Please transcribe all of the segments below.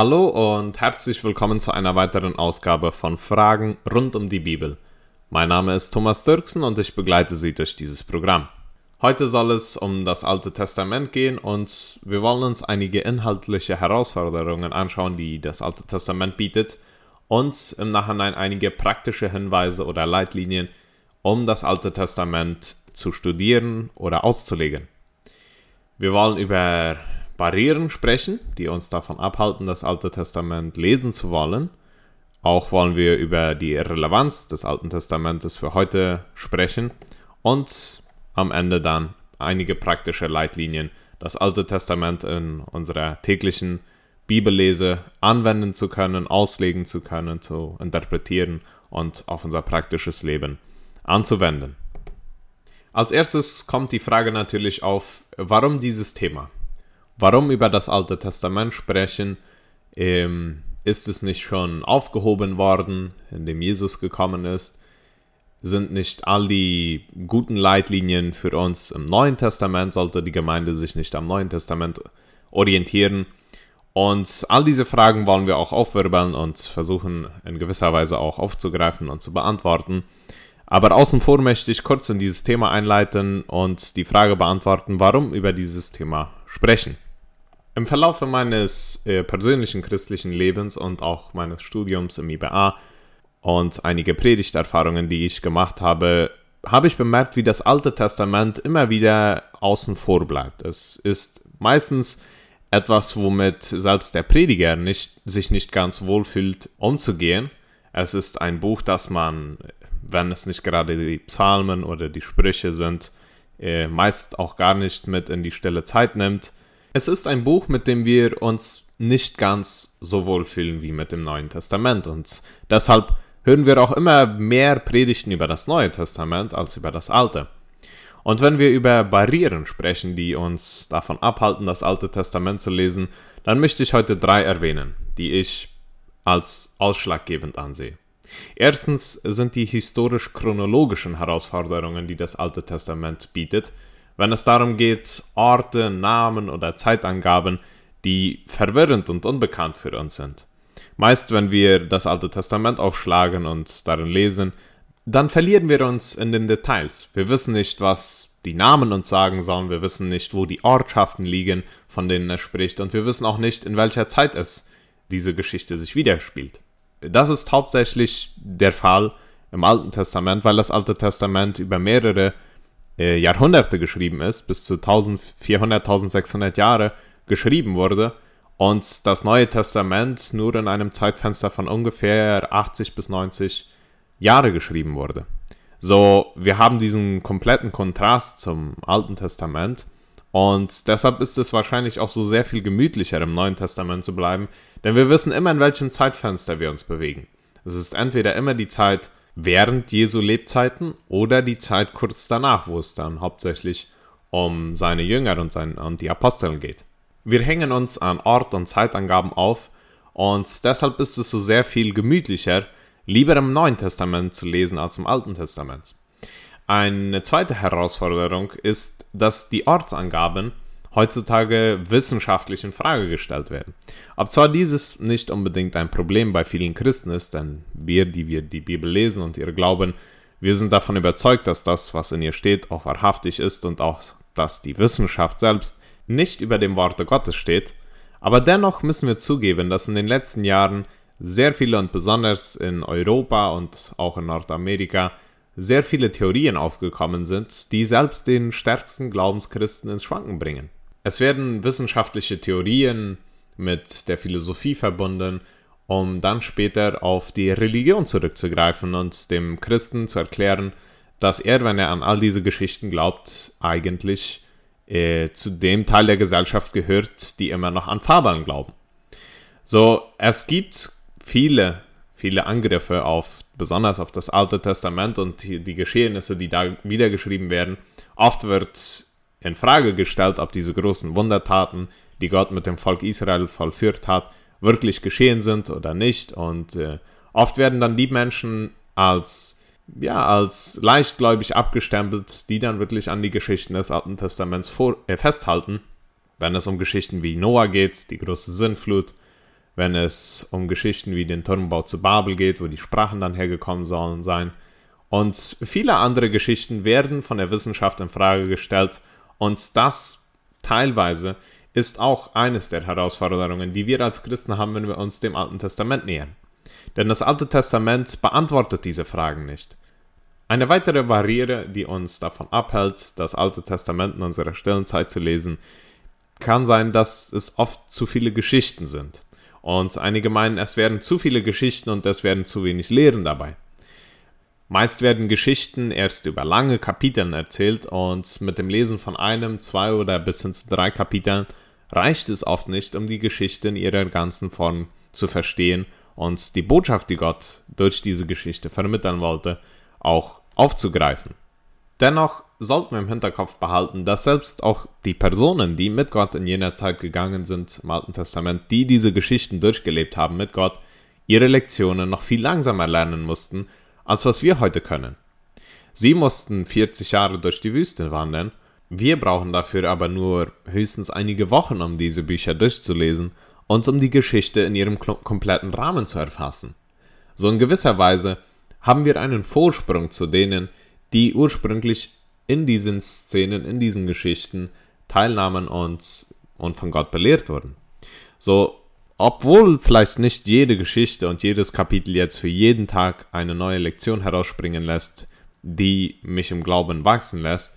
Hallo und herzlich willkommen zu einer weiteren Ausgabe von Fragen rund um die Bibel. Mein Name ist Thomas Dirksen und ich begleite Sie durch dieses Programm. Heute soll es um das Alte Testament gehen und wir wollen uns einige inhaltliche Herausforderungen anschauen, die das Alte Testament bietet und im Nachhinein einige praktische Hinweise oder Leitlinien, um das Alte Testament zu studieren oder auszulegen. Wir wollen über Barrieren sprechen, die uns davon abhalten, das Alte Testament lesen zu wollen. Auch wollen wir über die Relevanz des Alten Testamentes für heute sprechen und am Ende dann einige praktische Leitlinien, das Alte Testament in unserer täglichen Bibellese anwenden zu können, auslegen zu können, zu interpretieren und auf unser praktisches Leben anzuwenden. Als erstes kommt die Frage natürlich auf, warum dieses Thema? Warum über das Alte Testament sprechen, ähm, ist es nicht schon aufgehoben worden, indem Jesus gekommen ist? Sind nicht all die guten Leitlinien für uns im Neuen Testament? Sollte die Gemeinde sich nicht am Neuen Testament orientieren? Und all diese Fragen wollen wir auch aufwirbeln und versuchen in gewisser Weise auch aufzugreifen und zu beantworten. Aber außen vor möchte ich kurz in dieses Thema einleiten und die Frage beantworten, warum über dieses Thema sprechen. Im Verlauf meines äh, persönlichen christlichen Lebens und auch meines Studiums im IBA und einige Predigterfahrungen, die ich gemacht habe, habe ich bemerkt, wie das Alte Testament immer wieder außen vor bleibt. Es ist meistens etwas, womit selbst der Prediger nicht, sich nicht ganz wohl fühlt, umzugehen. Es ist ein Buch, das man, wenn es nicht gerade die Psalmen oder die Sprüche sind, äh, meist auch gar nicht mit in die stille Zeit nimmt. Es ist ein Buch, mit dem wir uns nicht ganz so wohl fühlen wie mit dem Neuen Testament und deshalb hören wir auch immer mehr Predigten über das Neue Testament als über das Alte. Und wenn wir über Barrieren sprechen, die uns davon abhalten, das Alte Testament zu lesen, dann möchte ich heute drei erwähnen, die ich als ausschlaggebend ansehe. Erstens sind die historisch-chronologischen Herausforderungen, die das Alte Testament bietet, wenn es darum geht, Orte, Namen oder Zeitangaben, die verwirrend und unbekannt für uns sind. Meist, wenn wir das Alte Testament aufschlagen und darin lesen, dann verlieren wir uns in den Details. Wir wissen nicht, was die Namen uns sagen sollen, wir wissen nicht, wo die Ortschaften liegen, von denen er spricht, und wir wissen auch nicht, in welcher Zeit es diese Geschichte sich widerspielt. Das ist hauptsächlich der Fall im Alten Testament, weil das Alte Testament über mehrere äh, Jahrhunderte geschrieben ist, bis zu 1400, 1600 Jahre geschrieben wurde und das Neue Testament nur in einem Zeitfenster von ungefähr 80 bis 90 Jahre geschrieben wurde. So, wir haben diesen kompletten Kontrast zum Alten Testament und deshalb ist es wahrscheinlich auch so sehr viel gemütlicher im Neuen Testament zu bleiben, denn wir wissen immer, in welchem Zeitfenster wir uns bewegen. Es ist entweder immer die Zeit während Jesu Lebzeiten oder die Zeit kurz danach, wo es dann hauptsächlich um seine Jünger und, sein, und die Aposteln geht. Wir hängen uns an Ort und Zeitangaben auf und deshalb ist es so sehr viel gemütlicher, lieber im Neuen Testament zu lesen als im Alten Testament. Eine zweite Herausforderung ist, dass die Ortsangaben heutzutage wissenschaftlich in Frage gestellt werden. Ob zwar dieses nicht unbedingt ein Problem bei vielen Christen ist, denn wir, die wir die Bibel lesen und ihre glauben, wir sind davon überzeugt, dass das, was in ihr steht, auch wahrhaftig ist und auch, dass die Wissenschaft selbst nicht über dem Worte Gottes steht, aber dennoch müssen wir zugeben, dass in den letzten Jahren sehr viele und besonders in Europa und auch in Nordamerika sehr viele Theorien aufgekommen sind, die selbst den stärksten Glaubenschristen ins Schwanken bringen. Es werden wissenschaftliche Theorien mit der Philosophie verbunden, um dann später auf die Religion zurückzugreifen und dem Christen zu erklären, dass er, wenn er an all diese Geschichten glaubt, eigentlich äh, zu dem Teil der Gesellschaft gehört, die immer noch an Fabeln glauben. So, es gibt viele, viele Angriffe auf, besonders auf das Alte Testament und die, die Geschehnisse, die da wiedergeschrieben werden. Oft wird in Frage gestellt, ob diese großen Wundertaten, die Gott mit dem Volk Israel vollführt hat, wirklich geschehen sind oder nicht. Und äh, oft werden dann die Menschen als, ja, als leichtgläubig abgestempelt, die dann wirklich an die Geschichten des Alten Testaments vor, äh, festhalten. Wenn es um Geschichten wie Noah geht, die große Sinnflut, wenn es um Geschichten wie den Turmbau zu Babel geht, wo die Sprachen dann hergekommen sollen sein. Und viele andere Geschichten werden von der Wissenschaft in Frage gestellt und das teilweise ist auch eines der Herausforderungen, die wir als Christen haben, wenn wir uns dem Alten Testament nähern. Denn das Alte Testament beantwortet diese Fragen nicht. Eine weitere Barriere, die uns davon abhält, das Alte Testament in unserer stillen Zeit zu lesen, kann sein, dass es oft zu viele Geschichten sind. Und einige meinen, es werden zu viele Geschichten und es werden zu wenig Lehren dabei. Meist werden Geschichten erst über lange Kapiteln erzählt und mit dem Lesen von einem, zwei oder bis hin zu drei Kapiteln reicht es oft nicht, um die Geschichte in ihrer ganzen Form zu verstehen und die Botschaft, die Gott durch diese Geschichte vermitteln wollte, auch aufzugreifen. Dennoch sollten wir im Hinterkopf behalten, dass selbst auch die Personen, die mit Gott in jener Zeit gegangen sind im Alten Testament, die diese Geschichten durchgelebt haben mit Gott, ihre Lektionen noch viel langsamer lernen mussten, als was wir heute können. Sie mussten 40 Jahre durch die Wüste wandern, wir brauchen dafür aber nur höchstens einige Wochen, um diese Bücher durchzulesen und um die Geschichte in ihrem kompletten Rahmen zu erfassen. So in gewisser Weise haben wir einen Vorsprung zu denen, die ursprünglich in diesen Szenen, in diesen Geschichten teilnahmen und, und von Gott belehrt wurden. So, obwohl vielleicht nicht jede Geschichte und jedes Kapitel jetzt für jeden Tag eine neue Lektion herausspringen lässt, die mich im Glauben wachsen lässt,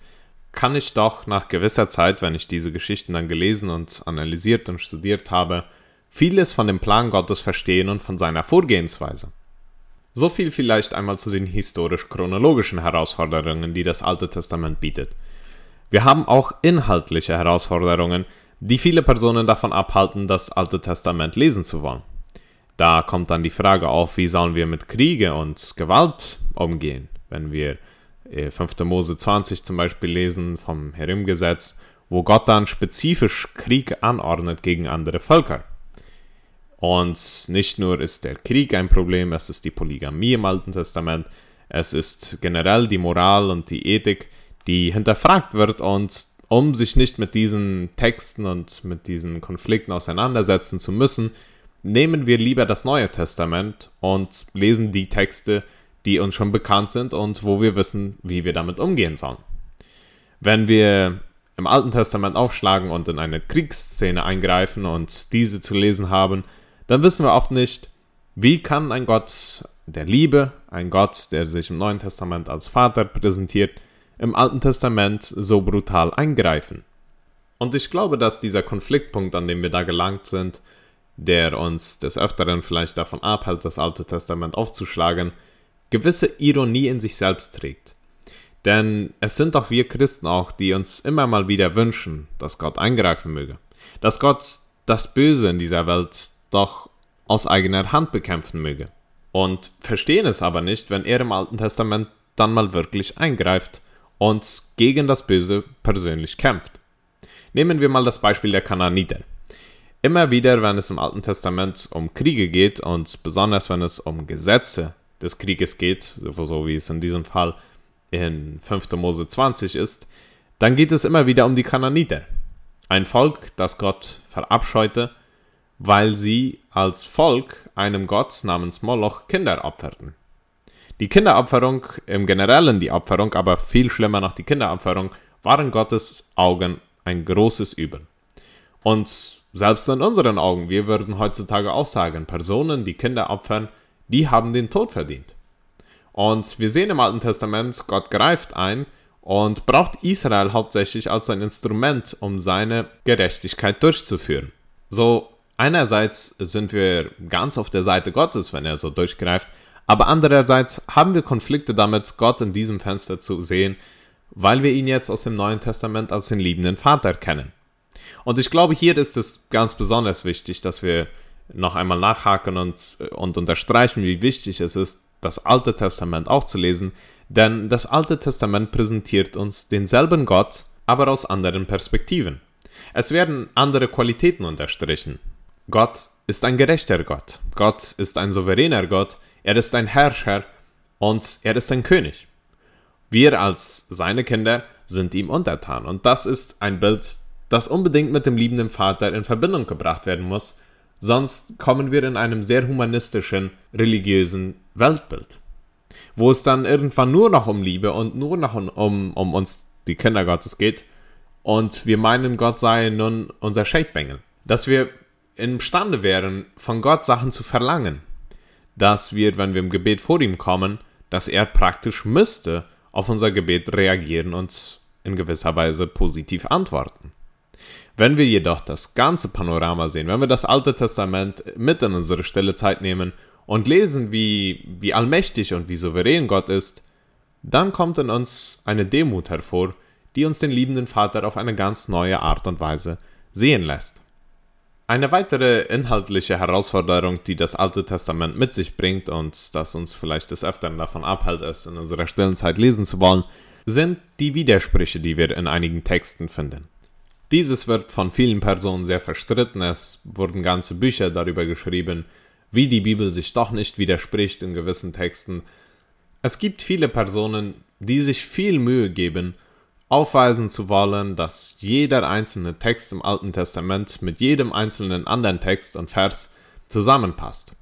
kann ich doch nach gewisser Zeit, wenn ich diese Geschichten dann gelesen und analysiert und studiert habe, vieles von dem Plan Gottes verstehen und von seiner Vorgehensweise. So viel vielleicht einmal zu den historisch-chronologischen Herausforderungen, die das Alte Testament bietet. Wir haben auch inhaltliche Herausforderungen, die viele Personen davon abhalten, das Alte Testament lesen zu wollen. Da kommt dann die Frage auf, wie sollen wir mit Kriege und Gewalt umgehen, wenn wir 5. Äh, Mose 20 zum Beispiel lesen vom Herim-Gesetz, wo Gott dann spezifisch Krieg anordnet gegen andere Völker. Und nicht nur ist der Krieg ein Problem, es ist die Polygamie im Alten Testament, es ist generell die Moral und die Ethik, die hinterfragt wird und um sich nicht mit diesen Texten und mit diesen Konflikten auseinandersetzen zu müssen, nehmen wir lieber das Neue Testament und lesen die Texte, die uns schon bekannt sind und wo wir wissen, wie wir damit umgehen sollen. Wenn wir im Alten Testament aufschlagen und in eine Kriegsszene eingreifen und diese zu lesen haben, dann wissen wir oft nicht, wie kann ein Gott der Liebe, ein Gott, der sich im Neuen Testament als Vater präsentiert, im Alten Testament so brutal eingreifen. Und ich glaube, dass dieser Konfliktpunkt, an dem wir da gelangt sind, der uns des Öfteren vielleicht davon abhält, das Alte Testament aufzuschlagen, gewisse Ironie in sich selbst trägt. Denn es sind doch wir Christen auch, die uns immer mal wieder wünschen, dass Gott eingreifen möge, dass Gott das Böse in dieser Welt doch aus eigener Hand bekämpfen möge. Und verstehen es aber nicht, wenn er im Alten Testament dann mal wirklich eingreift und gegen das Böse persönlich kämpft. Nehmen wir mal das Beispiel der Kanaaniter. Immer wieder, wenn es im Alten Testament um Kriege geht und besonders wenn es um Gesetze des Krieges geht, so wie es in diesem Fall in 5. Mose 20 ist, dann geht es immer wieder um die Kanaaniter. Ein Volk, das Gott verabscheute weil sie als Volk einem Gott namens Moloch Kinder opferten. Die Kinderopferung, im Generellen die Opferung, aber viel schlimmer noch die Kinderopferung, waren Gottes Augen ein großes Übel. Und selbst in unseren Augen, wir würden heutzutage auch sagen, Personen, die Kinder opfern, die haben den Tod verdient. Und wir sehen im Alten Testament, Gott greift ein und braucht Israel hauptsächlich als ein Instrument, um seine Gerechtigkeit durchzuführen. So einerseits sind wir ganz auf der Seite Gottes, wenn er so durchgreift, aber andererseits haben wir Konflikte damit, Gott in diesem Fenster zu sehen, weil wir ihn jetzt aus dem Neuen Testament als den liebenden Vater kennen. Und ich glaube, hier ist es ganz besonders wichtig, dass wir noch einmal nachhaken und, und unterstreichen, wie wichtig es ist, das Alte Testament auch zu lesen, denn das Alte Testament präsentiert uns denselben Gott, aber aus anderen Perspektiven. Es werden andere Qualitäten unterstrichen. Gott ist ein gerechter Gott. Gott ist ein souveräner Gott. Er ist ein Herrscher und er ist ein König. Wir als seine Kinder sind ihm untertan. Und das ist ein Bild, das unbedingt mit dem liebenden Vater in Verbindung gebracht werden muss, Sonst kommen wir in einem sehr humanistischen, religiösen Weltbild, wo es dann irgendwann nur noch um Liebe und nur noch um, um, uns, die Kinder Gottes, geht und wir meinen, Gott sei nun unser Shapebengel. Dass wir imstande wären, von Gott Sachen zu verlangen. Dass wir, wenn wir im Gebet vor ihm kommen, dass er praktisch müsste auf unser Gebet reagieren und in gewisser Weise positiv antworten. Wenn wir jedoch das ganze Panorama sehen, wenn wir das Alte Testament mit in unsere stille Zeit nehmen und lesen, wie, wie allmächtig und wie souverän Gott ist, dann kommt in uns eine Demut hervor, die uns den liebenden Vater auf eine ganz neue Art und Weise sehen lässt. Eine weitere inhaltliche Herausforderung, die das Alte Testament mit sich bringt und das uns vielleicht des Öfteren davon abhält, es in unserer stillen Zeit lesen zu wollen, sind die Widersprüche, die wir in einigen Texten finden. Dieses wird von vielen Personen sehr verstritten. Es wurden ganze Bücher darüber geschrieben, wie die Bibel sich doch nicht widerspricht in gewissen Texten. Es gibt viele Personen, die sich viel Mühe geben, aufweisen zu wollen, dass jeder einzelne Text im Alten Testament mit jedem einzelnen anderen Text und Vers zusammenpasst.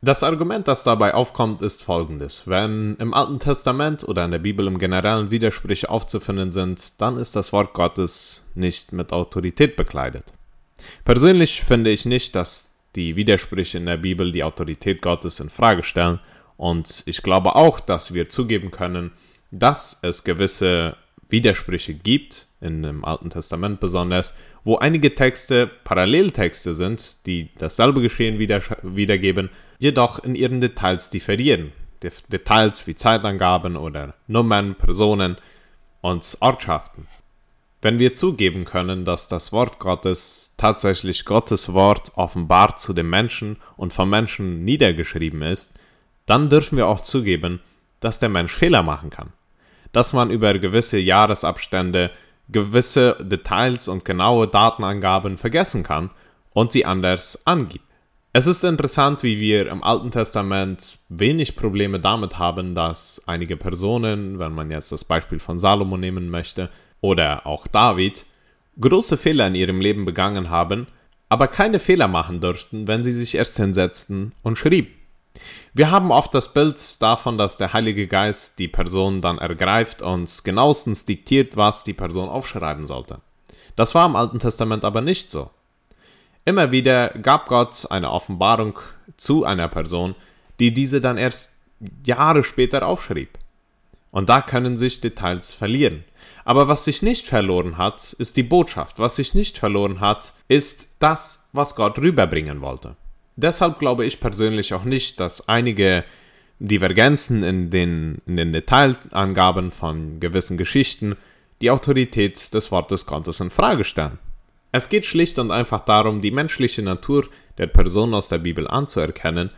Das Argument, das dabei aufkommt, ist folgendes. Wenn im Alten Testament oder in der Bibel im Generellen Widersprüche aufzufinden sind, dann ist das Wort Gottes nicht mit Autorität bekleidet. Persönlich finde ich nicht, dass die Widersprüche in der Bibel die Autorität Gottes in Frage stellen und ich glaube auch, dass wir zugeben können, dass es gewisse Widersprüche gibt, in dem Alten Testament besonders, wo einige Texte Paralleltexte sind, die dasselbe Geschehen wieder, wiedergeben, jedoch in ihren Details differieren. Details wie Zeitangaben oder Nummern, Personen und Ortschaften. Wenn wir zugeben können, dass das Wort Gottes tatsächlich Gottes Wort offenbart zu den Menschen und vom Menschen niedergeschrieben ist, dann dürfen wir auch zugeben, dass der Mensch Fehler machen kann. Dass man über gewisse Jahresabstände gewisse Details und genaue Datenangaben vergessen kann und sie anders angibt. Es ist interessant, wie wir im Alten Testament wenig Probleme damit haben, dass einige Personen, wenn man jetzt das Beispiel von Salomo nehmen möchte, oder auch David, große Fehler in ihrem Leben begangen haben, aber keine Fehler machen durften, wenn sie sich erst hinsetzten und schrieben. Wir haben oft das Bild davon, dass der Heilige Geist die Person dann ergreift und genauestens diktiert, was die Person aufschreiben sollte. Das war im Alten Testament aber nicht so. Immer wieder gab Gott eine Offenbarung zu einer Person, die diese dann erst Jahre später aufschrieb. Und da können sich Details verlieren. Aber was sich nicht verloren hat, ist die Botschaft. Was sich nicht verloren hat, ist das, was Gott rüberbringen wollte. Deshalb glaube ich persönlich auch nicht, dass einige Divergenzen in den, in den Detailangaben von gewissen Geschichten die Autorität des Wortes Gottes in Frage stellen. Es geht schlicht und einfach darum, die menschliche Natur der Person aus der Bibel anzuerkennen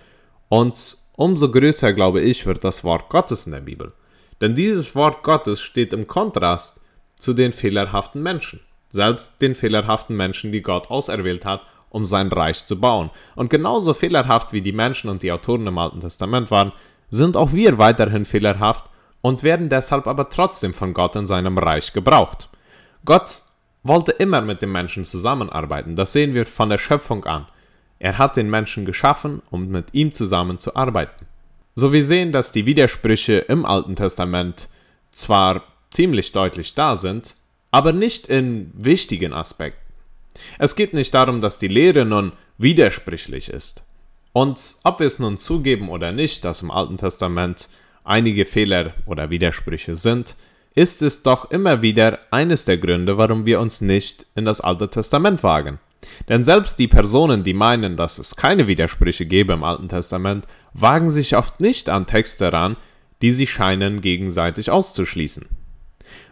und umso größer, glaube ich, wird das Wort Gottes in der Bibel. Denn dieses Wort Gottes steht im Kontrast zu den fehlerhaften Menschen, selbst den fehlerhaften Menschen, die Gott auserwählt hat, um sein Reich zu bauen. Und genauso fehlerhaft wie die Menschen und die Autoren im Alten Testament waren, sind auch wir weiterhin fehlerhaft und werden deshalb aber trotzdem von Gott in seinem Reich gebraucht. Gott wollte immer mit dem Menschen zusammenarbeiten. Das sehen wir von der Schöpfung an. Er hat den Menschen geschaffen, um mit ihm zusammen zu arbeiten. So wir sehen, dass die Widersprüche im Alten Testament zwar ziemlich deutlich da sind, aber nicht in wichtigen Aspekten. Es geht nicht darum, dass die Lehre nun widersprüchlich ist. Und ob wir es nun zugeben oder nicht, dass im Alten Testament einige Fehler oder Widersprüche sind, ist es doch immer wieder eines der Gründe, warum wir uns nicht in das Alte Testament wagen. Denn selbst die Personen, die meinen, dass es keine Widersprüche gäbe im Alten Testament, wagen sich oft nicht an Texte ran, die sie scheinen gegenseitig auszuschließen.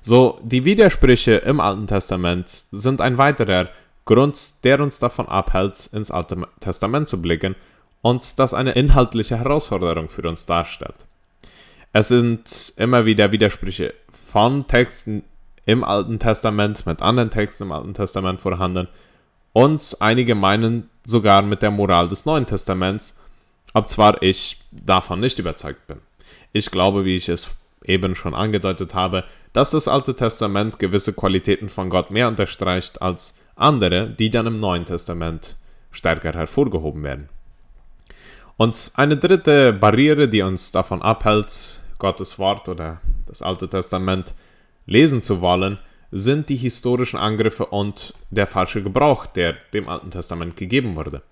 So, die Widersprüche im Alten Testament sind ein weiterer Grund, der uns davon abhält, ins Alte Testament zu blicken und das eine inhaltliche Herausforderung für uns darstellt. Es sind immer wieder Widersprüche von Texten im Alten Testament mit anderen Texten im Alten Testament vorhanden und einige meinen sogar mit der Moral des Neuen Testaments, ob zwar ich davon nicht überzeugt bin. Ich glaube, wie ich es eben schon angedeutet habe, dass das Alte Testament gewisse Qualitäten von Gott mehr unterstreicht als andere, die dann im Neuen Testament stärker hervorgehoben werden. Und eine dritte Barriere, die uns davon abhält, Gottes Wort oder das Alte Testament lesen zu wollen, sind die historischen Angriffe und der falsche Gebrauch, der dem Alten Testament gegeben wurde.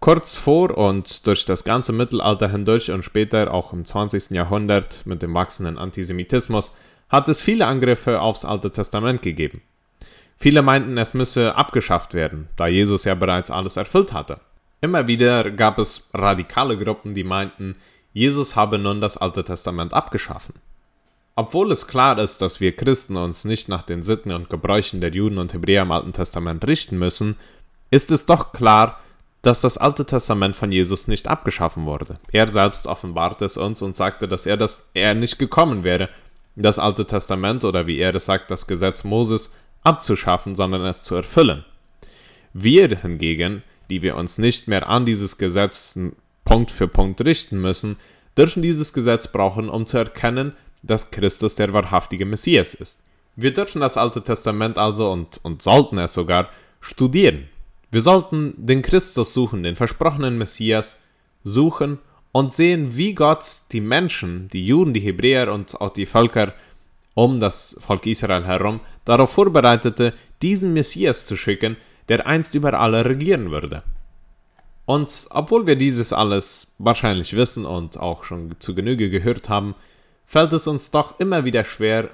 Kurz vor und durch das ganze Mittelalter hindurch und später auch im 20. Jahrhundert mit dem wachsenden Antisemitismus hat es viele Angriffe aufs Alte Testament gegeben. Viele meinten, es müsse abgeschafft werden, da Jesus ja bereits alles erfüllt hatte. Immer wieder gab es radikale Gruppen, die meinten, Jesus habe nun das Alte Testament abgeschaffen. Obwohl es klar ist, dass wir Christen uns nicht nach den Sitten und Gebräuchen der Juden und Hebräer im Alten Testament richten müssen, ist es doch klar, dass das Alte Testament von Jesus nicht abgeschaffen wurde. Er selbst offenbarte es uns und sagte, dass er das er nicht gekommen wäre, das Alte Testament oder wie er es sagt, das Gesetz Moses abzuschaffen, sondern es zu erfüllen. Wir hingegen, die wir uns nicht mehr an dieses Gesetz Punkt für Punkt richten müssen, dürfen dieses Gesetz brauchen, um zu erkennen, dass Christus der wahrhaftige Messias ist. Wir dürfen das Alte Testament also und, und sollten es sogar studieren. Wir sollten den Christus suchen, den versprochenen Messias suchen und sehen, wie Gott die Menschen, die Juden, die Hebräer und auch die Völker um das Volk Israel herum darauf vorbereitete, diesen Messias zu schicken, der einst über alle regieren würde. Und obwohl wir dieses alles wahrscheinlich wissen und auch schon zu Genüge gehört haben, fällt es uns doch immer wieder schwer,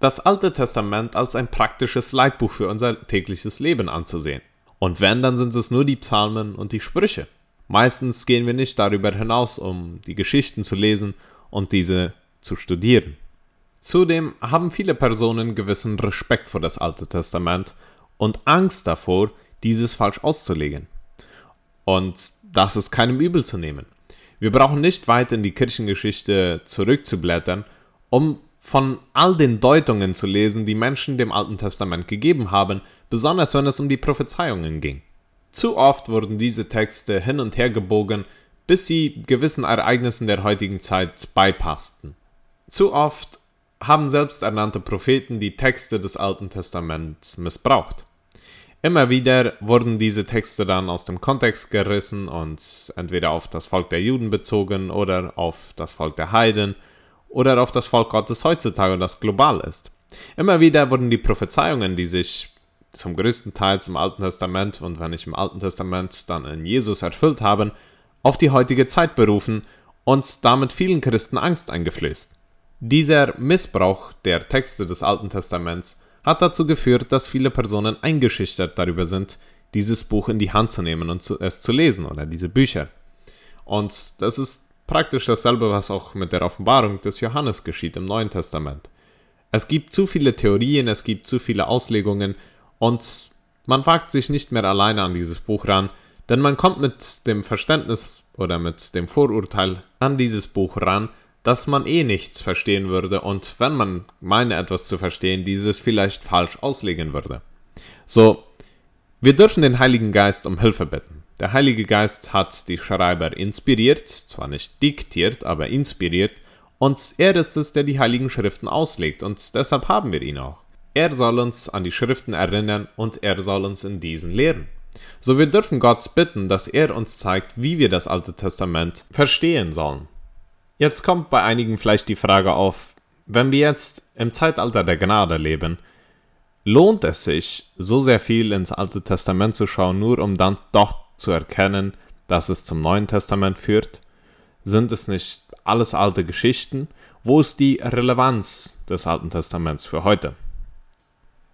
das Alte Testament als ein praktisches Leitbuch für unser tägliches Leben anzusehen. Und wenn, dann sind es nur die Psalmen und die Sprüche. Meistens gehen wir nicht darüber hinaus, um die Geschichten zu lesen und diese zu studieren. Zudem haben viele Personen gewissen Respekt vor das Alte Testament und Angst davor, dieses falsch auszulegen. Und das ist keinem übel zu nehmen. Wir brauchen nicht weit in die Kirchengeschichte zurückzublättern, um von all den Deutungen zu lesen, die Menschen dem Alten Testament gegeben haben, besonders wenn es um die Prophezeiungen ging. Zu oft wurden diese Texte hin und her gebogen, bis sie gewissen Ereignissen der heutigen Zeit beipassten. Zu oft haben selbsternannte Propheten die Texte des Alten Testaments missbraucht. Immer wieder wurden diese Texte dann aus dem Kontext gerissen und entweder auf das Volk der Juden bezogen oder auf das Volk der Heiden oder auf das Volk Gottes heutzutage, das global ist. Immer wieder wurden die Prophezeiungen, die sich zum größten Teil im Alten Testament und wenn nicht im Alten Testament dann in Jesus erfüllt haben, auf die heutige Zeit berufen und damit vielen Christen Angst eingeflößt. Dieser Missbrauch der Texte des Alten Testaments hat dazu geführt, dass viele Personen eingeschüchtert darüber sind, dieses Buch in die Hand zu nehmen und es zu lesen oder diese Bücher. Und das ist praktisch dasselbe, was auch mit der Offenbarung des Johannes geschieht im Neuen Testament. Es gibt zu viele Theorien, es gibt zu viele Auslegungen und man wagt sich nicht mehr alleine an dieses Buch ran, denn man kommt mit dem Verständnis oder mit dem Vorurteil an dieses Buch ran, dass man eh nichts verstehen würde und wenn man meine etwas zu verstehen, dieses vielleicht falsch auslegen würde. So, wir dürfen den Heiligen Geist um Hilfe bitten. Der Heilige Geist hat die Schreiber inspiriert, zwar nicht diktiert, aber inspiriert, und er ist es, der die Heiligen Schriften auslegt, und deshalb haben wir ihn auch. Er soll uns an die Schriften erinnern und er soll uns in diesen lehren. So wir dürfen Gott bitten, dass er uns zeigt, wie wir das Alte Testament verstehen sollen. Jetzt kommt bei einigen vielleicht die Frage auf, wenn wir jetzt im Zeitalter der Gnade leben, lohnt es sich, so sehr viel ins Alte Testament zu schauen, nur um dann doch zu erkennen, dass es zum Neuen Testament führt? Sind es nicht alles alte Geschichten? Wo ist die Relevanz des Alten Testaments für heute?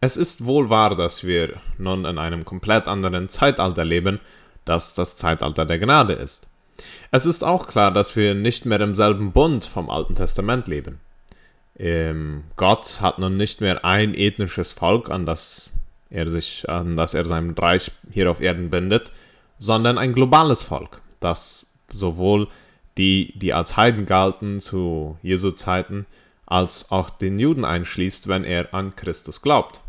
Es ist wohl wahr, dass wir nun in einem komplett anderen Zeitalter leben, das das Zeitalter der Gnade ist. Es ist auch klar, dass wir nicht mehr im selben Bund vom Alten Testament leben. Ähm, Gott hat nun nicht mehr ein ethnisches Volk, an das er sich, an das er sein Reich hier auf Erden bindet, sondern ein globales Volk, das sowohl die, die als Heiden galten zu Jesu Zeiten, als auch den Juden einschließt, wenn er an Christus glaubt.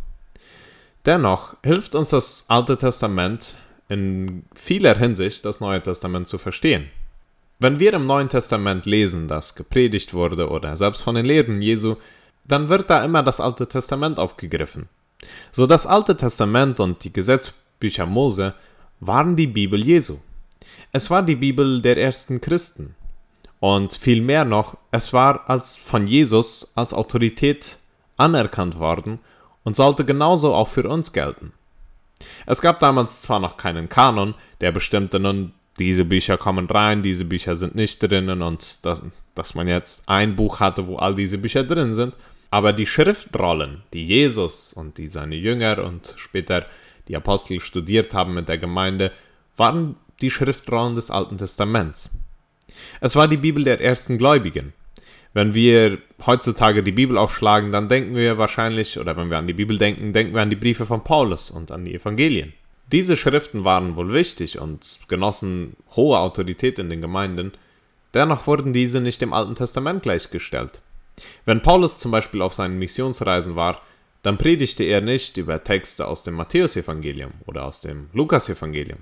Dennoch hilft uns das Alte Testament in vieler Hinsicht das Neue Testament zu verstehen. Wenn wir im Neuen Testament lesen, das gepredigt wurde oder selbst von den Lehren Jesu, dann wird da immer das Alte Testament aufgegriffen. So das Alte Testament und die Gesetzbücher Mose waren die Bibel Jesu. Es war die Bibel der ersten Christen. Und viel mehr noch, es war als von Jesus als Autorität anerkannt worden und sollte genauso auch für uns gelten. Es gab damals zwar noch keinen Kanon, der bestimmte nun, diese Bücher kommen rein, diese Bücher sind nicht drinnen und das, dass man jetzt ein Buch hatte, wo all diese Bücher drin sind, aber die Schriftrollen, die Jesus und die seine Jünger und später die Apostel studiert haben mit der Gemeinde, waren die Schriftrollen des Alten Testaments. Es war die Bibel der ersten Gläubigen. Wenn wir heutzutage die Bibel aufschlagen, dann denken wir wahrscheinlich, oder wenn wir an die Bibel denken, denken wir an die Briefe von Paulus und an die Evangelien. Diese Schriften waren wohl wichtig und genossen hohe Autorität in den Gemeinden, dennoch wurden diese nicht dem Alten Testament gleichgestellt. Wenn Paulus zum Beispiel auf seinen Missionsreisen war, dann predigte er nicht über Texte aus dem Matthäusevangelium oder aus dem Lukasevangelium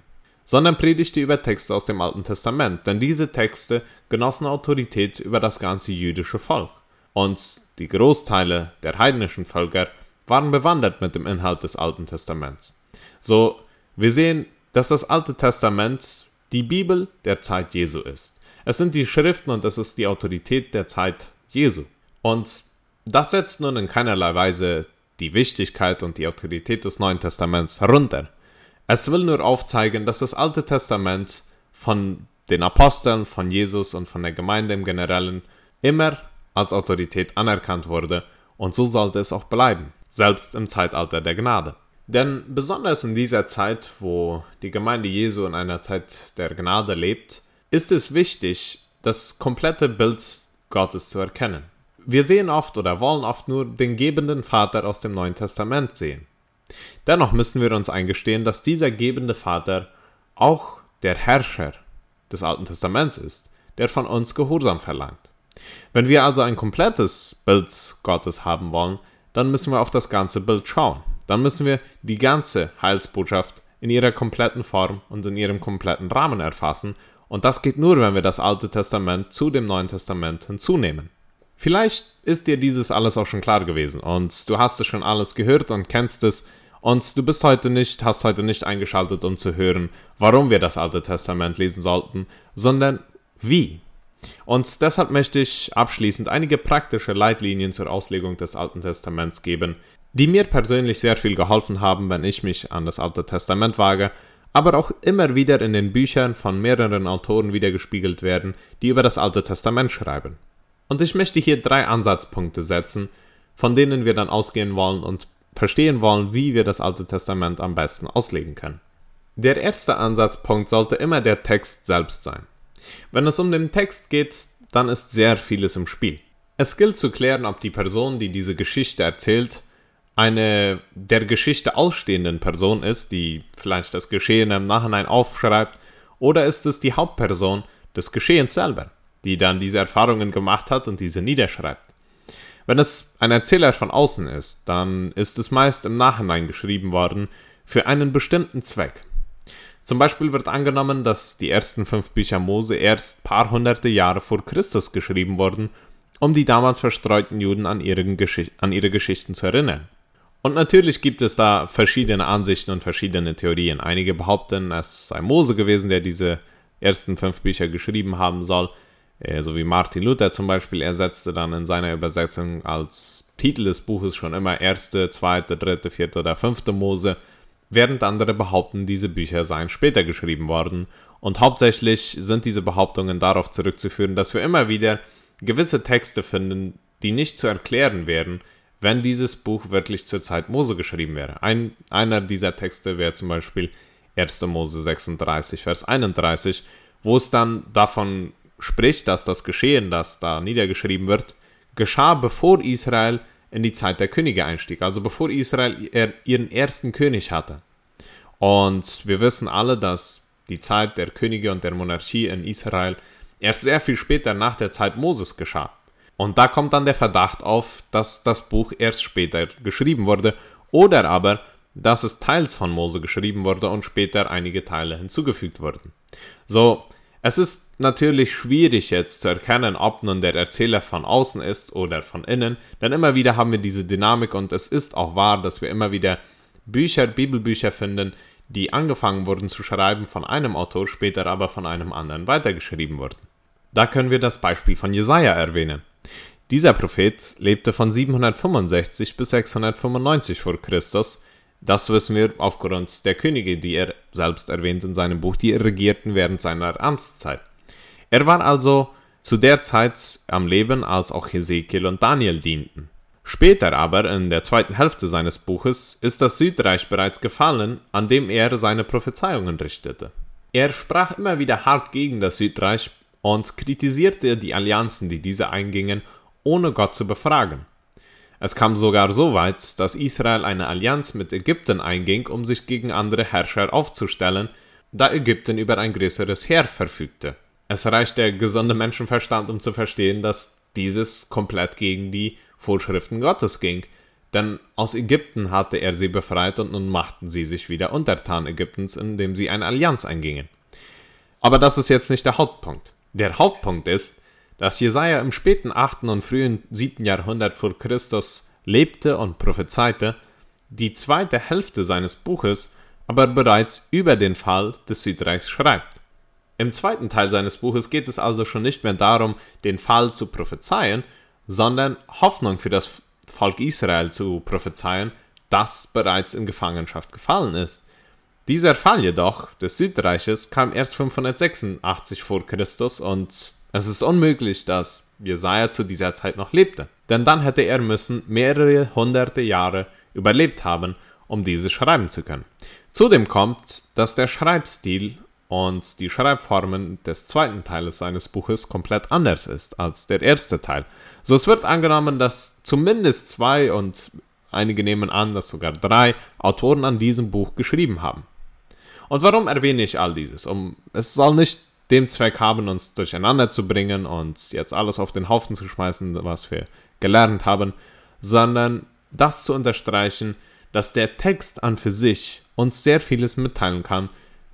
sondern predigte über Texte aus dem Alten Testament, denn diese Texte genossen Autorität über das ganze jüdische Volk. Und die Großteile der heidnischen Völker waren bewandert mit dem Inhalt des Alten Testaments. So, wir sehen, dass das Alte Testament die Bibel der Zeit Jesu ist. Es sind die Schriften und es ist die Autorität der Zeit Jesu. Und das setzt nun in keinerlei Weise die Wichtigkeit und die Autorität des Neuen Testaments herunter. Es will nur aufzeigen, dass das Alte Testament von den Aposteln, von Jesus und von der Gemeinde im Generellen immer als Autorität anerkannt wurde und so sollte es auch bleiben, selbst im Zeitalter der Gnade. Denn besonders in dieser Zeit, wo die Gemeinde Jesu in einer Zeit der Gnade lebt, ist es wichtig, das komplette Bild Gottes zu erkennen. Wir sehen oft oder wollen oft nur den gebenden Vater aus dem Neuen Testament sehen. Dennoch müssen wir uns eingestehen, dass dieser gebende Vater auch der Herrscher des Alten Testaments ist, der von uns Gehorsam verlangt. Wenn wir also ein komplettes Bild Gottes haben wollen, dann müssen wir auf das ganze Bild schauen. Dann müssen wir die ganze Heilsbotschaft in ihrer kompletten Form und in ihrem kompletten Rahmen erfassen. Und das geht nur, wenn wir das Alte Testament zu dem Neuen Testament hinzunehmen. Vielleicht ist dir dieses alles auch schon klar gewesen und du hast es schon alles gehört und kennst es, und du bist heute nicht, hast heute nicht eingeschaltet, um zu hören, warum wir das Alte Testament lesen sollten, sondern wie. Und deshalb möchte ich abschließend einige praktische Leitlinien zur Auslegung des Alten Testaments geben, die mir persönlich sehr viel geholfen haben, wenn ich mich an das Alte Testament wage, aber auch immer wieder in den Büchern von mehreren Autoren wiedergespiegelt werden, die über das Alte Testament schreiben. Und ich möchte hier drei Ansatzpunkte setzen, von denen wir dann ausgehen wollen und verstehen wollen, wie wir das Alte Testament am besten auslegen können. Der erste Ansatzpunkt sollte immer der Text selbst sein. Wenn es um den Text geht, dann ist sehr vieles im Spiel. Es gilt zu klären, ob die Person, die diese Geschichte erzählt, eine der Geschichte ausstehenden Person ist, die vielleicht das Geschehen im Nachhinein aufschreibt, oder ist es die Hauptperson des Geschehens selber, die dann diese Erfahrungen gemacht hat und diese niederschreibt. Wenn es ein Erzähler von außen ist, dann ist es meist im Nachhinein geschrieben worden für einen bestimmten Zweck. Zum Beispiel wird angenommen, dass die ersten fünf Bücher Mose erst paar hunderte Jahre vor Christus geschrieben wurden, um die damals verstreuten Juden an ihre, an ihre Geschichten zu erinnern. Und natürlich gibt es da verschiedene Ansichten und verschiedene Theorien. Einige behaupten, es sei Mose gewesen, der diese ersten fünf Bücher geschrieben haben soll so wie Martin Luther zum Beispiel, er setzte dann in seiner Übersetzung als Titel des Buches schon immer erste, zweite, dritte, vierte oder fünfte Mose, während andere behaupten, diese Bücher seien später geschrieben worden. Und hauptsächlich sind diese Behauptungen darauf zurückzuführen, dass wir immer wieder gewisse Texte finden, die nicht zu erklären wären, wenn dieses Buch wirklich zur Zeit Mose geschrieben wäre. Ein, einer dieser Texte wäre zum Beispiel 1. Mose 36, Vers 31, wo es dann davon Sprich, dass das Geschehen, das da niedergeschrieben wird, geschah, bevor Israel in die Zeit der Könige einstieg, also bevor Israel ihren ersten König hatte. Und wir wissen alle, dass die Zeit der Könige und der Monarchie in Israel erst sehr viel später nach der Zeit Moses geschah. Und da kommt dann der Verdacht auf, dass das Buch erst später geschrieben wurde oder aber, dass es teils von Mose geschrieben wurde und später einige Teile hinzugefügt wurden. So, es ist natürlich schwierig jetzt zu erkennen, ob nun der Erzähler von außen ist oder von innen, denn immer wieder haben wir diese Dynamik und es ist auch wahr, dass wir immer wieder Bücher, Bibelbücher finden, die angefangen wurden zu schreiben von einem Autor, später aber von einem anderen weitergeschrieben wurden. Da können wir das Beispiel von Jesaja erwähnen. Dieser Prophet lebte von 765 bis 695 vor Christus. Das wissen wir aufgrund der Könige, die er selbst erwähnt in seinem Buch, die regierten während seiner Amtszeit. Er war also zu der Zeit am Leben, als auch Hesekiel und Daniel dienten. Später aber, in der zweiten Hälfte seines Buches, ist das Südreich bereits gefallen, an dem er seine Prophezeiungen richtete. Er sprach immer wieder hart gegen das Südreich und kritisierte die Allianzen, die diese eingingen, ohne Gott zu befragen. Es kam sogar so weit, dass Israel eine Allianz mit Ägypten einging, um sich gegen andere Herrscher aufzustellen, da Ägypten über ein größeres Heer verfügte. Es reicht der gesunde Menschenverstand, um zu verstehen, dass dieses komplett gegen die Vorschriften Gottes ging. Denn aus Ägypten hatte er sie befreit und nun machten sie sich wieder untertan Ägyptens, indem sie eine Allianz eingingen. Aber das ist jetzt nicht der Hauptpunkt. Der Hauptpunkt ist, dass Jesaja im späten 8. und frühen 7. Jahrhundert vor Christus lebte und prophezeite, die zweite Hälfte seines Buches aber bereits über den Fall des Südreichs schreibt. Im zweiten Teil seines Buches geht es also schon nicht mehr darum, den Fall zu prophezeien, sondern Hoffnung für das Volk Israel zu prophezeien, das bereits in Gefangenschaft gefallen ist. Dieser Fall jedoch des Südreiches kam erst 586 vor Christus und es ist unmöglich, dass Jesaja zu dieser Zeit noch lebte, denn dann hätte er müssen mehrere hunderte Jahre überlebt haben, um diese schreiben zu können. Zudem kommt, dass der Schreibstil und die Schreibformen des zweiten Teiles seines Buches komplett anders ist als der erste Teil. So es wird angenommen, dass zumindest zwei und einige nehmen an, dass sogar drei Autoren an diesem Buch geschrieben haben. Und warum erwähne ich all dieses? Um, es soll nicht dem Zweck haben, uns durcheinander zu bringen und jetzt alles auf den Haufen zu schmeißen, was wir gelernt haben, sondern das zu unterstreichen, dass der Text an für sich uns sehr vieles mitteilen kann,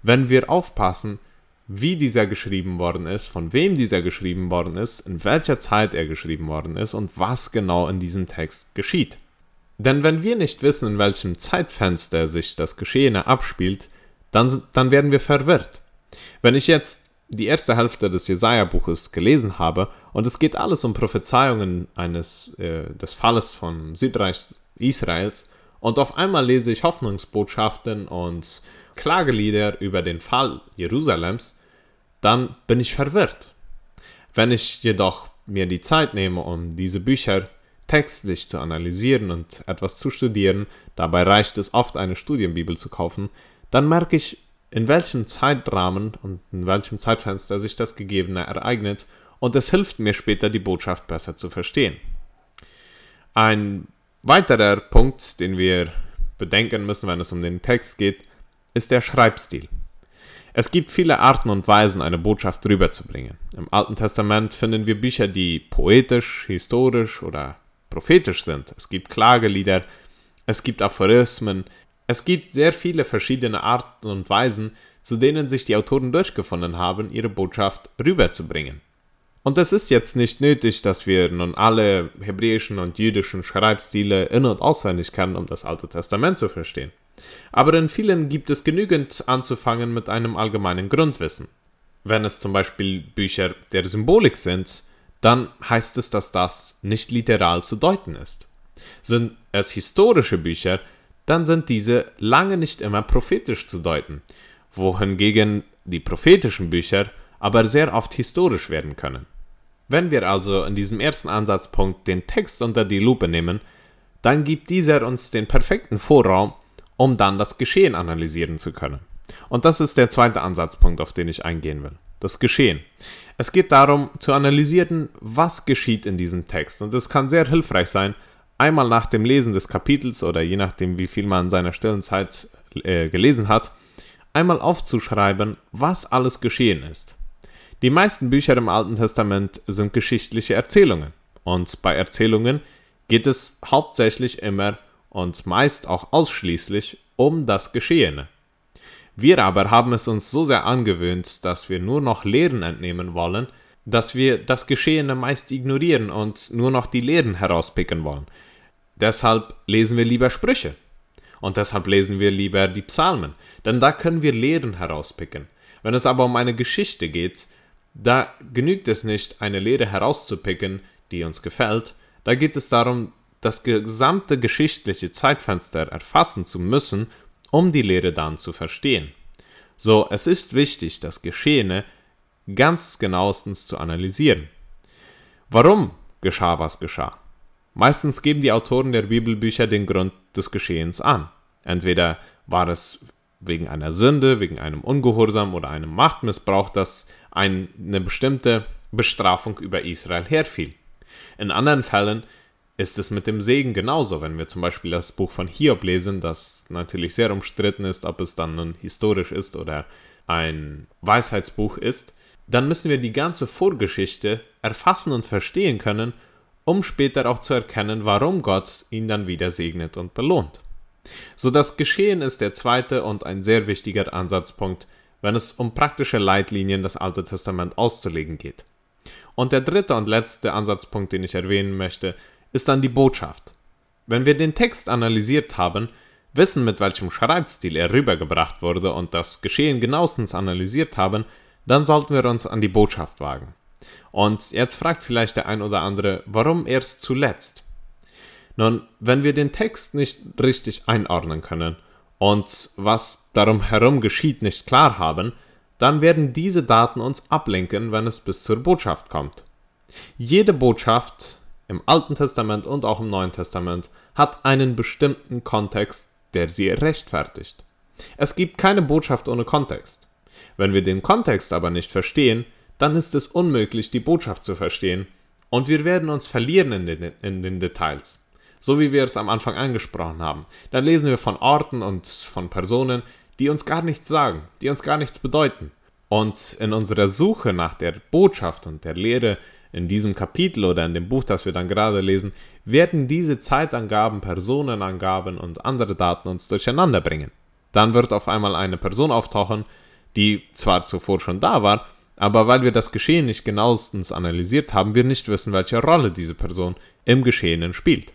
wenn wir aufpassen, wie dieser geschrieben worden ist, von wem dieser geschrieben worden ist, in welcher Zeit er geschrieben worden ist und was genau in diesem Text geschieht. Denn wenn wir nicht wissen, in welchem Zeitfenster sich das Geschehene abspielt, dann, dann werden wir verwirrt. Wenn ich jetzt die erste Hälfte des Jesaja-Buches gelesen habe und es geht alles um Prophezeiungen eines äh, des Falles von Südreich Israels und auf einmal lese ich Hoffnungsbotschaften und Klagelieder über den Fall Jerusalems, dann bin ich verwirrt. Wenn ich jedoch mir die Zeit nehme, um diese Bücher textlich zu analysieren und etwas zu studieren, dabei reicht es oft, eine Studienbibel zu kaufen, dann merke ich, in welchem Zeitrahmen und in welchem Zeitfenster sich das Gegebene ereignet und es hilft mir später, die Botschaft besser zu verstehen. Ein weiterer Punkt, den wir bedenken müssen, wenn es um den Text geht, ist der Schreibstil. Es gibt viele Arten und Weisen, eine Botschaft rüberzubringen. Im Alten Testament finden wir Bücher, die poetisch, historisch oder prophetisch sind. Es gibt Klagelieder, es gibt Aphorismen, es gibt sehr viele verschiedene Arten und Weisen, zu denen sich die Autoren durchgefunden haben, ihre Botschaft rüberzubringen. Und es ist jetzt nicht nötig, dass wir nun alle hebräischen und jüdischen Schreibstile in- und auswendig kennen, um das Alte Testament zu verstehen. Aber in vielen gibt es genügend anzufangen mit einem allgemeinen Grundwissen. Wenn es zum Beispiel Bücher der Symbolik sind, dann heißt es, dass das nicht literal zu deuten ist. Sind es historische Bücher, dann sind diese lange nicht immer prophetisch zu deuten, wohingegen die prophetischen Bücher aber sehr oft historisch werden können. Wenn wir also in diesem ersten Ansatzpunkt den Text unter die Lupe nehmen, dann gibt dieser uns den perfekten Vorraum, um dann das Geschehen analysieren zu können. Und das ist der zweite Ansatzpunkt, auf den ich eingehen will. Das Geschehen. Es geht darum zu analysieren, was geschieht in diesem Text. Und es kann sehr hilfreich sein, einmal nach dem Lesen des Kapitels oder je nachdem, wie viel man in seiner stillen Zeit äh, gelesen hat, einmal aufzuschreiben, was alles geschehen ist. Die meisten Bücher im Alten Testament sind geschichtliche Erzählungen. Und bei Erzählungen geht es hauptsächlich immer und meist auch ausschließlich um das Geschehene. Wir aber haben es uns so sehr angewöhnt, dass wir nur noch Lehren entnehmen wollen, dass wir das Geschehene meist ignorieren und nur noch die Lehren herauspicken wollen. Deshalb lesen wir lieber Sprüche. Und deshalb lesen wir lieber die Psalmen, denn da können wir Lehren herauspicken. Wenn es aber um eine Geschichte geht, da genügt es nicht, eine Lehre herauszupicken, die uns gefällt, da geht es darum, das gesamte geschichtliche Zeitfenster erfassen zu müssen, um die Lehre dann zu verstehen. So, es ist wichtig, das Geschehene ganz genauestens zu analysieren. Warum geschah, was geschah? Meistens geben die Autoren der Bibelbücher den Grund des Geschehens an. Entweder war es wegen einer Sünde, wegen einem Ungehorsam oder einem Machtmissbrauch, dass eine bestimmte Bestrafung über Israel herfiel. In anderen Fällen ist es mit dem Segen genauso, wenn wir zum Beispiel das Buch von Hiob lesen, das natürlich sehr umstritten ist, ob es dann nun historisch ist oder ein Weisheitsbuch ist, dann müssen wir die ganze Vorgeschichte erfassen und verstehen können, um später auch zu erkennen, warum Gott ihn dann wieder segnet und belohnt. So das Geschehen ist der zweite und ein sehr wichtiger Ansatzpunkt, wenn es um praktische Leitlinien das Alte Testament auszulegen geht. Und der dritte und letzte Ansatzpunkt, den ich erwähnen möchte, ist dann die Botschaft. Wenn wir den Text analysiert haben, wissen, mit welchem Schreibstil er rübergebracht wurde und das Geschehen genauestens analysiert haben, dann sollten wir uns an die Botschaft wagen. Und jetzt fragt vielleicht der ein oder andere, warum erst zuletzt? Nun, wenn wir den Text nicht richtig einordnen können und was darum herum geschieht nicht klar haben, dann werden diese Daten uns ablenken, wenn es bis zur Botschaft kommt. Jede Botschaft im Alten Testament und auch im Neuen Testament hat einen bestimmten Kontext, der sie rechtfertigt. Es gibt keine Botschaft ohne Kontext. Wenn wir den Kontext aber nicht verstehen, dann ist es unmöglich, die Botschaft zu verstehen, und wir werden uns verlieren in den, in den Details. So wie wir es am Anfang angesprochen haben. Dann lesen wir von Orten und von Personen, die uns gar nichts sagen, die uns gar nichts bedeuten. Und in unserer Suche nach der Botschaft und der Lehre in diesem Kapitel oder in dem Buch, das wir dann gerade lesen, werden diese Zeitangaben, Personenangaben und andere Daten uns durcheinander bringen. Dann wird auf einmal eine Person auftauchen, die zwar zuvor schon da war, aber weil wir das Geschehen nicht genauestens analysiert haben, wir nicht wissen, welche Rolle diese Person im Geschehenen spielt.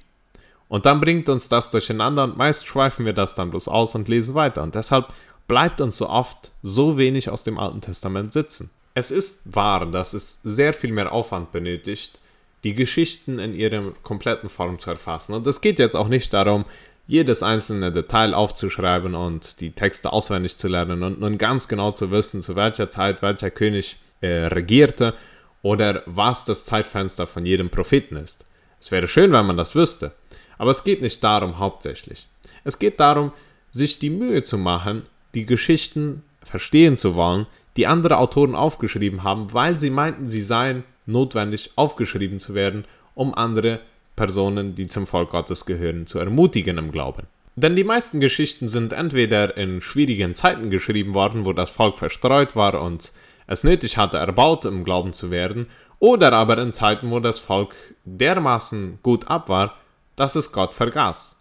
Und dann bringt uns das durcheinander und meist schweifen wir das dann bloß aus und lesen weiter. Und deshalb bleibt uns so oft so wenig aus dem Alten Testament sitzen. Es ist wahr, dass es sehr viel mehr Aufwand benötigt, die Geschichten in ihrer kompletten Form zu erfassen. Und es geht jetzt auch nicht darum, jedes einzelne Detail aufzuschreiben und die Texte auswendig zu lernen und nun ganz genau zu wissen, zu welcher Zeit welcher König äh, regierte oder was das Zeitfenster von jedem Propheten ist. Es wäre schön, wenn man das wüsste, aber es geht nicht darum hauptsächlich. Es geht darum, sich die Mühe zu machen, die Geschichten verstehen zu wollen, die andere Autoren aufgeschrieben haben, weil sie meinten, sie seien notwendig aufgeschrieben zu werden, um andere Personen, die zum Volk Gottes gehören, zu ermutigen im Glauben. Denn die meisten Geschichten sind entweder in schwierigen Zeiten geschrieben worden, wo das Volk verstreut war und es nötig hatte, erbaut im Glauben zu werden, oder aber in Zeiten, wo das Volk dermaßen gut ab war, dass es Gott vergaß.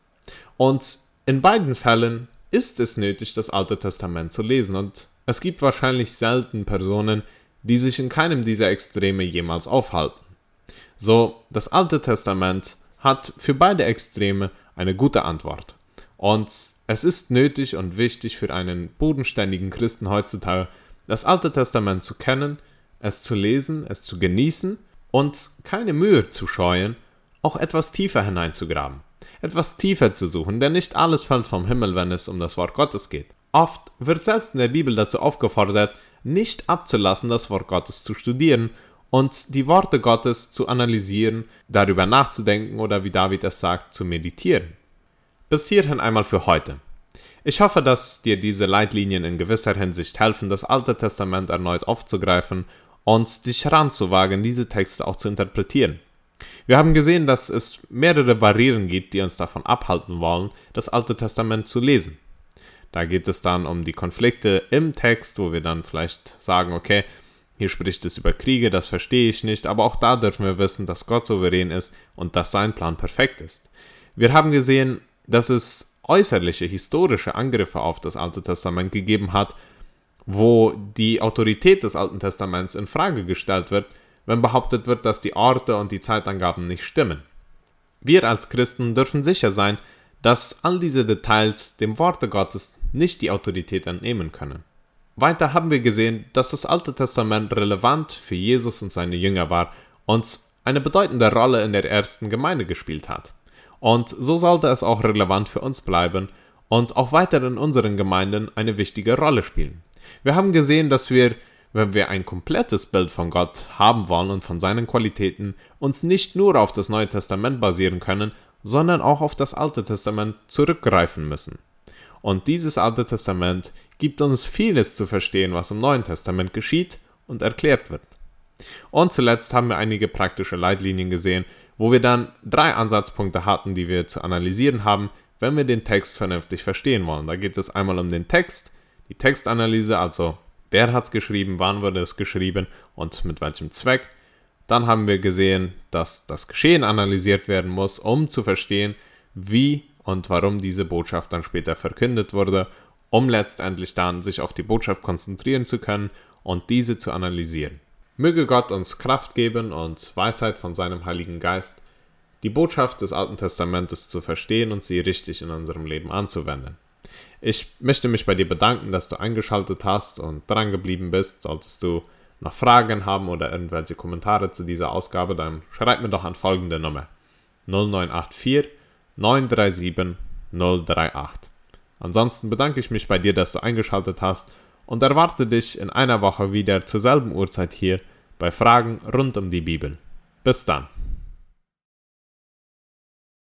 Und in beiden Fällen ist es nötig, das Alte Testament zu lesen und es gibt wahrscheinlich selten Personen, die sich in keinem dieser Extreme jemals aufhalten. So, das Alte Testament hat für beide Extreme eine gute Antwort. Und es ist nötig und wichtig für einen bodenständigen Christen heutzutage, das Alte Testament zu kennen, es zu lesen, es zu genießen und keine Mühe zu scheuen, auch etwas tiefer hineinzugraben, etwas tiefer zu suchen, denn nicht alles fällt vom Himmel, wenn es um das Wort Gottes geht. Oft wird selbst in der Bibel dazu aufgefordert, nicht abzulassen, das Wort Gottes zu studieren und die Worte Gottes zu analysieren, darüber nachzudenken oder wie David es sagt, zu meditieren. Bis hierhin einmal für heute. Ich hoffe, dass dir diese Leitlinien in gewisser Hinsicht helfen, das Alte Testament erneut aufzugreifen und dich heranzuwagen, diese Texte auch zu interpretieren. Wir haben gesehen, dass es mehrere Barrieren gibt, die uns davon abhalten wollen, das Alte Testament zu lesen. Da geht es dann um die Konflikte im Text, wo wir dann vielleicht sagen, okay, hier spricht es über Kriege, das verstehe ich nicht, aber auch da dürfen wir wissen, dass Gott souverän ist und dass sein Plan perfekt ist. Wir haben gesehen, dass es äußerliche, historische Angriffe auf das Alte Testament gegeben hat, wo die Autorität des Alten Testaments in Frage gestellt wird, wenn behauptet wird, dass die Orte und die Zeitangaben nicht stimmen. Wir als Christen dürfen sicher sein, dass all diese Details dem Worte Gottes nicht die Autorität entnehmen können. Weiter haben wir gesehen, dass das Alte Testament relevant für Jesus und seine Jünger war und eine bedeutende Rolle in der ersten Gemeinde gespielt hat. Und so sollte es auch relevant für uns bleiben und auch weiter in unseren Gemeinden eine wichtige Rolle spielen. Wir haben gesehen, dass wir, wenn wir ein komplettes Bild von Gott haben wollen und von seinen Qualitäten, uns nicht nur auf das Neue Testament basieren können, sondern auch auf das Alte Testament zurückgreifen müssen. Und dieses Alte Testament gibt uns vieles zu verstehen, was im Neuen Testament geschieht und erklärt wird. Und zuletzt haben wir einige praktische Leitlinien gesehen, wo wir dann drei Ansatzpunkte hatten, die wir zu analysieren haben, wenn wir den Text vernünftig verstehen wollen. Da geht es einmal um den Text, die Textanalyse, also wer hat es geschrieben, wann wurde es geschrieben und mit welchem Zweck. Dann haben wir gesehen, dass das Geschehen analysiert werden muss, um zu verstehen, wie und warum diese Botschaft dann später verkündet wurde, um letztendlich dann sich auf die Botschaft konzentrieren zu können und diese zu analysieren. Möge Gott uns Kraft geben und Weisheit von seinem Heiligen Geist, die Botschaft des Alten Testamentes zu verstehen und sie richtig in unserem Leben anzuwenden. Ich möchte mich bei dir bedanken, dass du eingeschaltet hast und dran geblieben bist. Solltest du noch Fragen haben oder irgendwelche Kommentare zu dieser Ausgabe, dann schreib mir doch an folgende Nummer 0984 937 038. Ansonsten bedanke ich mich bei dir, dass du eingeschaltet hast und erwarte dich in einer Woche wieder zur selben Uhrzeit hier bei Fragen rund um die Bibel. Bis dann.